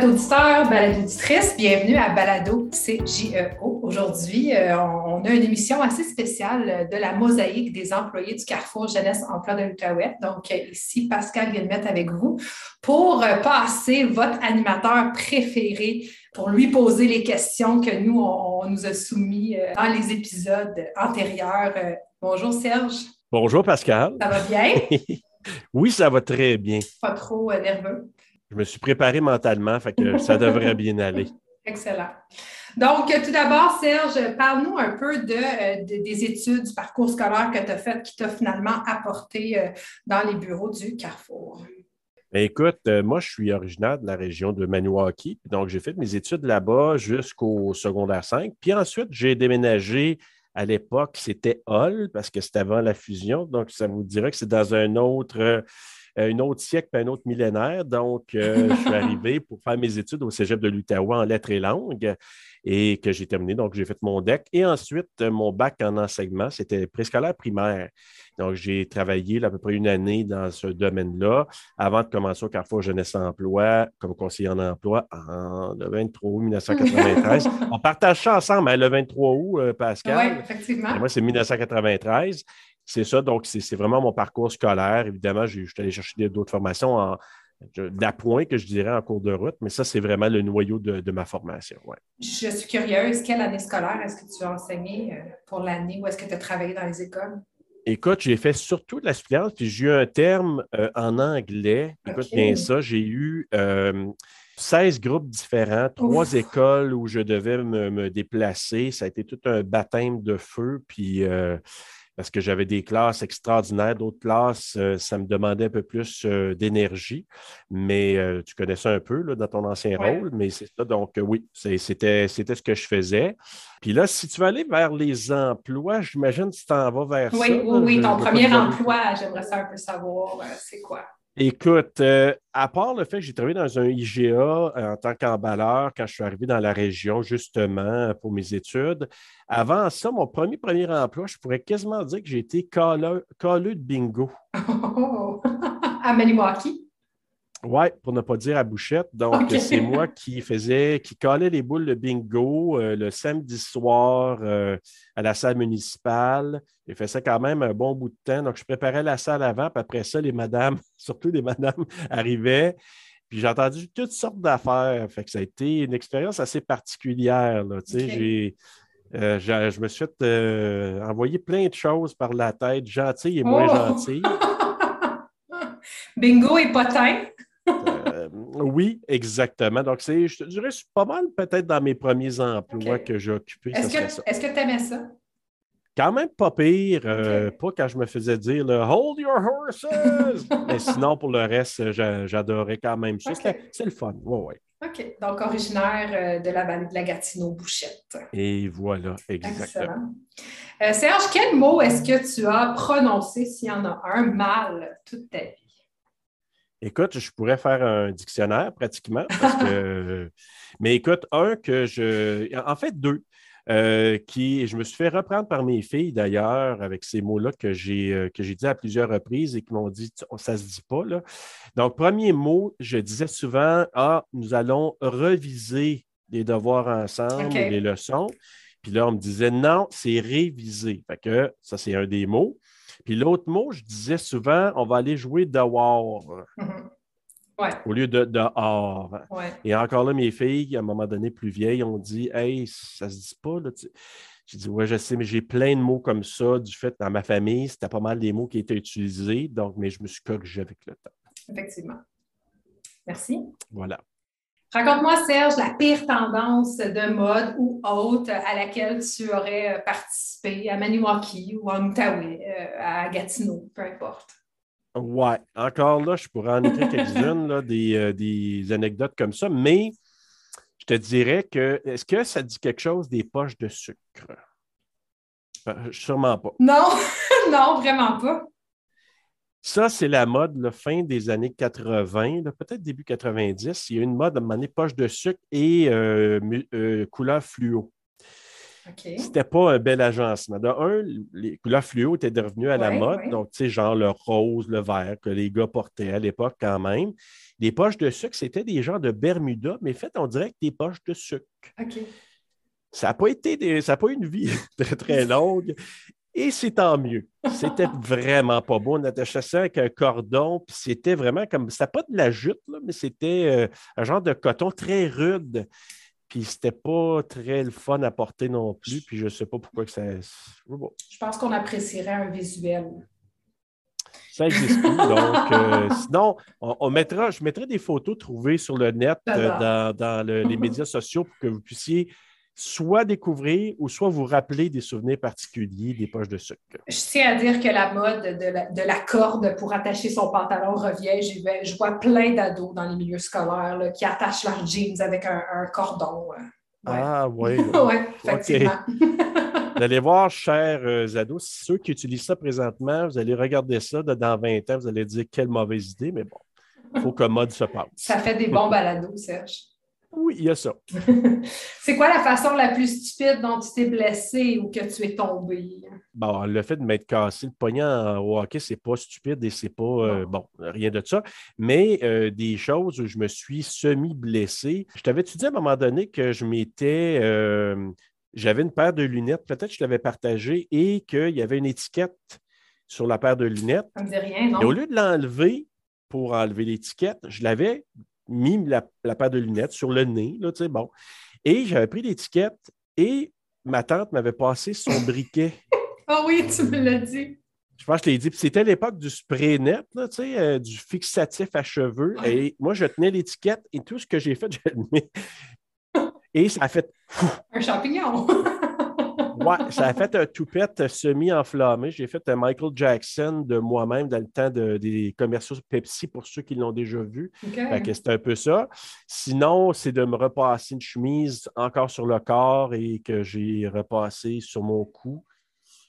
Balado auditeur, balado auditrice, bienvenue à Balado CJEO. Aujourd'hui, euh, on a une émission assez spéciale de la mosaïque des employés du Carrefour Jeunesse Emploi de l'Outaouais. Donc, ici, Pascal mettre avec vous pour euh, passer votre animateur préféré pour lui poser les questions que nous, on, nous a soumis euh, dans les épisodes antérieurs. Bonjour Serge. Bonjour Pascal. Ça va bien? oui, ça va très bien. Pas trop nerveux. Je me suis préparé mentalement, fait que ça devrait bien aller. Excellent. Donc, tout d'abord, Serge, parle-nous un peu de, des études, du parcours scolaire que tu as fait qui t'a finalement apporté euh, dans les bureaux du Carrefour. Ben, écoute, euh, moi, je suis originaire de la région de Maniwaki. Donc, j'ai fait mes études là-bas jusqu'au secondaire 5. Puis ensuite, j'ai déménagé. À l'époque, c'était Hall parce que c'était avant la fusion. Donc, ça vous dirait que c'est dans un autre euh, un autre siècle, un autre millénaire. Donc, euh, je suis arrivé pour faire mes études au cégep de l'Outaouais en lettres et langues et que j'ai terminé. Donc, j'ai fait mon DEC et ensuite mon bac en enseignement. C'était préscolaire primaire. Donc, j'ai travaillé à peu près une année dans ce domaine-là avant de commencer au Carrefour Jeunesse Emploi comme conseiller en emploi en le 23 août 1993. On partage ça ensemble, hein, le 23 août, euh, Pascal. Oui, effectivement. moi, c'est 1993 c'est ça. Donc, c'est vraiment mon parcours scolaire. Évidemment, je suis allé chercher d'autres formations d'appoint, que je dirais, en cours de route, mais ça, c'est vraiment le noyau de, ma formation. Ouais. Je suis curieuse, quelle année scolaire est-ce que tu as enseigné euh, pour l'année ou est-ce que tu as travaillé dans les écoles? Écoute, j'ai fait surtout de la suppléance, puis j'ai eu un terme euh, en anglais. Écoute bien ça, j'ai eu 16 euh, groupes différents, trois écoles où je devais me, déplacer. Ça a été tout un baptême de feu, puis parce que j'avais des classes extraordinaires. D'autres classes, euh, ça me demandait un peu plus euh, d'énergie. Mais euh, tu connais ça un peu là, dans ton ancien rôle, mais c'est ça. Donc, oui, c'était ce que je faisais. Puis là, si tu veux aller vers les emplois, j'imagine que tu t'en vas vers ça. Oui, oui, oui. Ton premier emploi, j'aimerais ça un peu savoir, c'est quoi? Écoute, euh, à part le fait que j'ai travaillé dans un IGA euh, en tant qu'emballeur quand je suis arrivé dans la région, justement, pour mes études, avant ça, mon premier premier emploi, je pourrais quasiment dire que j'ai été colleux, de bingo. À Maniwaki? Oui, pour ne pas dire à bouchette. Donc, c'est moi qui faisais, qui collais les boules de bingo euh, le samedi soir euh, à la salle municipale. J'ai fait ça quand même un bon bout de temps. Donc, je préparais la salle avant, puis après ça, les madames, surtout les madames, arrivaient. Puis j'ai entendu toutes sortes d'affaires. Fait que ça a été une expérience assez particulière. Là. Euh, je me suis fait envoyer plein de choses par la tête, gentilles et moins oh! gentilles. Bingo et potin? Euh, oui, exactement. Donc, c'est, je te dirais, c'est pas mal peut-être dans mes premiers emplois que j'ai occupés. Est-ce que tu aimais ça? Quand même pas pire. Euh, pas quand je me faisais dire le Hold your horses! Mais sinon, pour le reste, j'adorais quand même ça. C'est le fun. Ouais, OK. Donc, originaire euh, de la vallée de la Gatineau-Bouchette. Et voilà, exactement. Serge, quel mot est-ce que tu as prononcé, s'il y en a un, mal toute ta vie? Écoute, je pourrais faire un dictionnaire pratiquement. Mais écoute, un que je. En fait, deux. Euh, qui, je me suis fait reprendre par mes filles d'ailleurs avec ces mots-là que j'ai euh, que j'ai dit à plusieurs reprises et qui m'ont dit ça ne se dit pas. Là. Donc, premier mot, je disais souvent Ah, nous allons reviser les devoirs ensemble, les leçons. Puis là, on me disait non, c'est réviser. Fait que ça, c'est un des mots. Puis l'autre mot, je disais souvent, on va aller jouer dehors. Mm-hmm. Au lieu de dehors. Et encore là, mes filles, à un moment donné, plus vieilles, ont dit Hey, ça se dit pas. J'ai dit, ouais, je sais, mais j'ai plein de mots comme ça du fait dans ma famille, c'était pas mal des mots qui étaient utilisés, donc, mais je me suis corrigé avec le temps. Effectivement. Merci. Voilà. Raconte-moi, Serge, la pire tendance de mode ou autre à laquelle tu aurais euh, participé à Maniwaki ou en Outaouais, euh, à Gatineau, peu importe. Ouais, encore là, je pourrais en écrire quelques-unes, des, euh, des, anecdotes comme ça, mais je te dirais que, est-ce que ça dit quelque chose des poches de sucre? sûrement pas. Non, non, vraiment pas. Ça, c'est la mode, la fin des années 80, peut-être début 90. Il y a une mode à un poche de sucre et euh, euh, couleur fluo. OK. C'était pas un bel agencement. De un, les couleurs fluo étaient devenues à la Ouais, mode. ouais. Donc, tu sais, genre le rose, le vert que les gars portaient à l'époque quand même. Les poches de sucre, c'était des genres de Bermuda, mais faites, on dirait que des poches de sucre. OK. Ça n'a pas été des- ça n'a pas eu une vie très, très longue. Et c'est tant mieux. C'était vraiment pas beau. On attachait ça avec un cordon, puis c'était vraiment comme. C'était pas de la jute, là, mais c'était euh, un genre de coton très rude. Puis c'était pas très le fun à porter non plus. Puis je sais pas pourquoi que ça. Je pense qu'on apprécierait un visuel. ça existe plus. Donc, euh, sinon, on, on mettra, je mettrai des photos trouvées sur le net, euh, dans, dans le- les médias sociaux pour que vous puissiez soit découvrir ou soit vous rappeler des souvenirs particuliers des poches de sucre. Je tiens à dire que la mode de la, de la corde pour attacher son pantalon revient. Je vois plein d'ados dans les milieux scolaires là, qui attachent leurs jeans avec un, un cordon. euh. Ouais. Ah oui. oui, effectivement. Vous allez voir, chers euh, ados, ceux qui utilisent ça présentement, vous allez regarder ça dans 20 ans, vous allez dire quelle mauvaise idée, mais bon, il faut que mode se passe. Ça fait des bons balados, Serge. Oui, il y a ça. C'est quoi la façon la plus stupide dont tu t'es blessé ou que tu es tombé? Bon, le fait de m'être cassé le poignet au hockey, c'est pas stupide et c'est pas, euh, bon, rien de ça. Mais euh, des choses où je me suis semi-blessé. Je t'avais-tu dit à un moment donné que je m'étais. euh, j'avais une paire de lunettes, peut-être que je l'avais partagé, et qu'il y avait une étiquette sur la paire de lunettes. Ça me dit rien, Et au non? lieu de l'enlever pour enlever l'étiquette, je l'avais mis la, la paire de lunettes sur le nez, là, tu sais, bon. Et j'avais pris l'étiquette et ma tante m'avait passé son briquet. Ah oui, tu me l'as dit. Je pense que je l'ai dit. Puis C'était l'époque du spray net, là, tu sais, euh, du fixatif à cheveux. Ouais. Et moi, je tenais l'étiquette et tout ce que j'ai fait, je le mets. Et ça a fait, Un champignon. ouais, ça a fait un toupette semi-enflammé. J'ai fait un Michael Jackson de moi-même dans le temps de- des commerciaux Pepsi pour ceux qui l'ont déjà vu. OK. Fait que c'est un peu ça. Sinon, c'est de me repasser une chemise encore sur le corps et que j'ai repassé sur mon cou.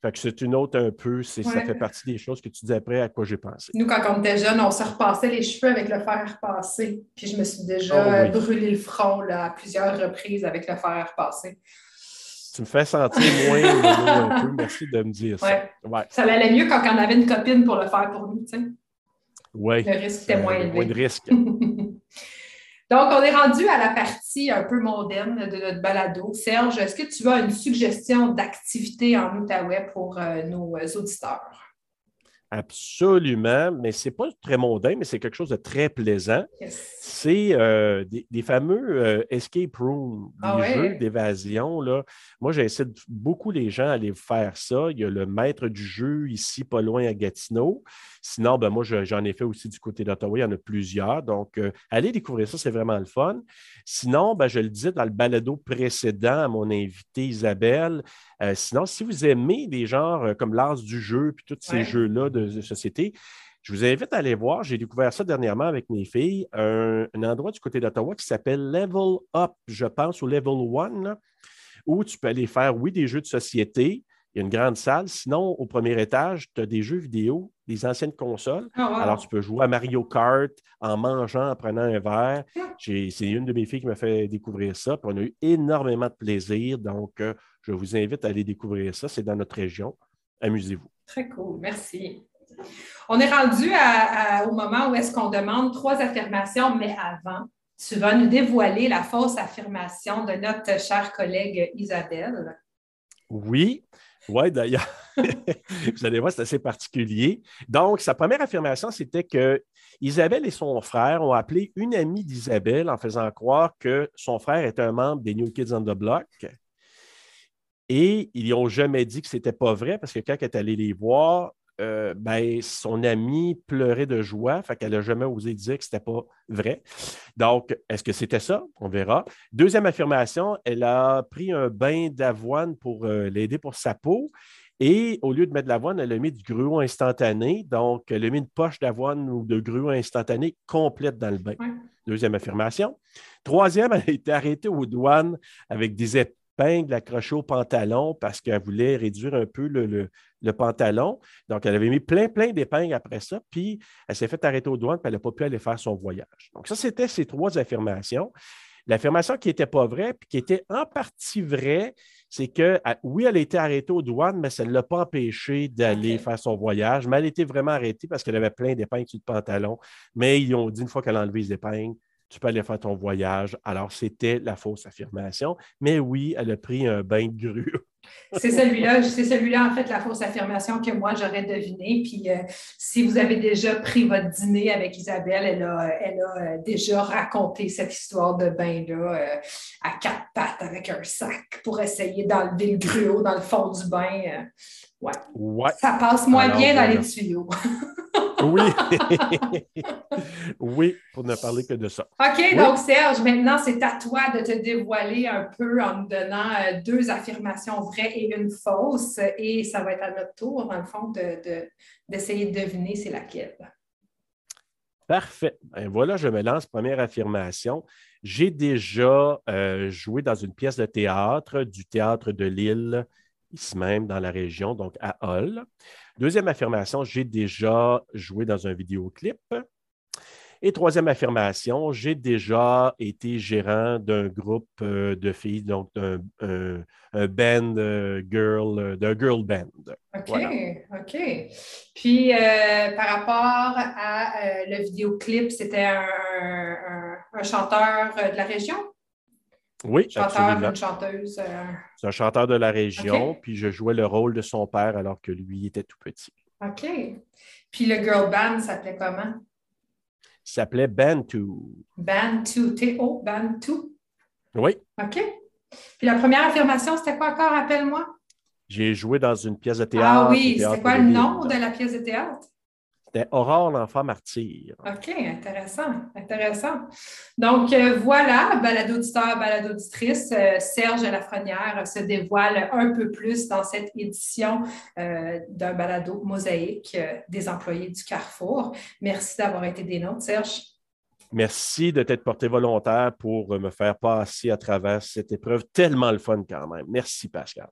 Fait que c'est une autre un peu, c'est, ça fait partie des choses que tu dis après à quoi j'ai pensé. Nous, quand on était jeunes, on se repassait les cheveux avec le fer à repasser. Puis je me suis déjà Ah oui. brûlé le front là, à plusieurs reprises avec le fer à repasser. Tu me fais sentir moins un peu. Merci de me dire ça. Ouais. Ouais. Ça allait mieux quand on avait une copine pour le faire pour nous. tu sais. Ouais. Le risque était moins Euh, élevé. moins de risque. Donc, on est rendu à la partie un peu mondaine de notre balado. Serge, est-ce que tu as une suggestion d'activité en Outaouais pour euh, nos euh, auditeurs? Absolument, mais c'est pas très mondain, mais c'est quelque chose de très plaisant. Yes. C'est euh, des, des fameux euh, escape rooms, des Ah ouais? jeux d'évasion. Moi, j'incite beaucoup les gens à aller faire ça. Il y a le maître du jeu ici, pas loin à Gatineau. Sinon, ben, moi, je- j'en ai fait aussi du côté d'Ottawa. Il y en a plusieurs. Donc, euh, allez découvrir ça, c'est vraiment le fun. Sinon, ben, je le disais dans le balado précédent à mon invité Isabelle. sinon, si vous aimez des genres comme l'art du jeu puis tous ces Ouais. jeux-là de, société, je vous invite à aller voir. J'ai découvert ça dernièrement avec mes filles. Un, un endroit du côté d'Ottawa qui s'appelle Level Up, je pense, ou Level One, là, où tu peux aller faire, oui, des jeux de société. Il y a une grande salle. Sinon, au premier étage, tu as des jeux vidéo, des anciennes consoles. Ah, wow. Alors, tu peux jouer à Mario Kart en mangeant, en prenant un verre. J'ai- C'est une de mes filles qui m'a fait découvrir ça. Puis on a eu énormément de plaisir. Donc, euh, je vous invite à aller découvrir ça. C'est dans notre région. Amusez-vous. Très cool, merci. On est rendu au moment où est-ce qu'on demande trois affirmations, mais avant, tu vas nous dévoiler la fausse affirmation de notre chère collègue Isabelle. Oui. Oui, d'ailleurs, vous allez voir, c'est assez particulier. Donc, sa première affirmation, c'était que Isabelle et son frère ont appelé une amie d'Isabelle en faisant croire que son frère était un membre des New Kids on the Block. Et ils n'y ont jamais dit que ce n'était pas vrai parce que quand elle est allée les voir, euh, ben, son amie pleurait de joie, fait qu'elle n'a jamais osé dire que ce n'était pas vrai. Donc, est-ce que c'était ça? On verra. Deuxième affirmation, elle a pris un bain d'avoine pour euh, l'aider pour sa peau. Et au lieu de mettre de l'avoine, elle a mis du gruau instantané. Donc, elle a mis une poche d'avoine ou de gruau instantané complète dans le bain. Ouais. Deuxième affirmation. Troisième, elle a été arrêtée aux douanes avec des épingles accrochées au pantalon parce qu'elle voulait réduire un peu le, le- le pantalon. Donc, elle avait mis plein, plein d'épingles après ça. Puis, elle s'est fait arrêter aux douanes, puis elle n'a pas pu aller faire son voyage. Donc, ça, c'était ces trois affirmations. L'affirmation qui n'était pas vraie, puis qui était en partie vraie, c'est que, oui, elle a été arrêtée aux douanes, mais ça ne l'a pas empêché d'aller faire son voyage. Mais elle a été vraiment arrêtée parce qu'elle avait plein d'épingles sur le pantalon. Mais ils ont dit une fois qu'elle a enlevé les épingles, tu peux aller faire ton voyage. Alors, c'était la fausse affirmation. Mais oui, elle a pris un bain de grue. c'est celui-là, c'est celui-là, en fait, la fausse affirmation que moi, j'aurais deviné. Puis, euh, si vous avez déjà pris votre dîner avec Isabelle, elle a, elle a euh, déjà raconté cette histoire de bain-là euh, à quatre pattes avec un sac pour essayer d'enlever le gruau dans le fond du bain. ouais. Ça passe moins bien dans les tuyaux. Oui. oui, pour ne parler que de ça. OK, donc Serge, maintenant, c'est à toi de te dévoiler un peu en nous donnant euh, deux affirmations vraies et une fausse. Et ça va être à notre tour, dans le fond, d'essayer de, deviner c'est laquelle. Parfait. Ben voilà, je me lance. Première affirmation. J'ai déjà euh, joué dans une pièce de théâtre, du théâtre de Lille, ici même dans la région, donc à Hull. Deuxième affirmation, j'ai déjà joué dans un vidéoclip. Et troisième affirmation, j'ai déjà été gérant d'un groupe euh, de filles, donc un, band euh, girl, euh, d'un girl band. OK, OK. Puis par rapport à le vidéoclip, c'était un, chanteur de la région? Oui, chanteur, une chanteuse. Euh, C'est un chanteur de la région, puis je jouais le rôle de son père alors que lui était tout petit. OK. Puis le girl band s'appelait comment? Il s'appelait Bantu. Bantu, T-O, Bantu? Oui. OK. Puis la première affirmation, c'était quoi encore? Rappelle-moi. J'ai joué dans une pièce de ah théâtre. Ah oui, c'était quoi le nom de la pièce de théâtre? C'était Aurore, l'enfant martyr. OK, intéressant, intéressant. Donc, euh, voilà, balado-auditeur, balado-auditrice, euh, Serge Lafrenière se dévoile un peu plus dans cette édition euh, d'un balado mosaïque des employés du Carrefour. Merci d'avoir été des nôtres, Serge. Merci de t'être porté volontaire pour me faire passer à travers cette épreuve tellement le fun quand même. Merci, Pascal.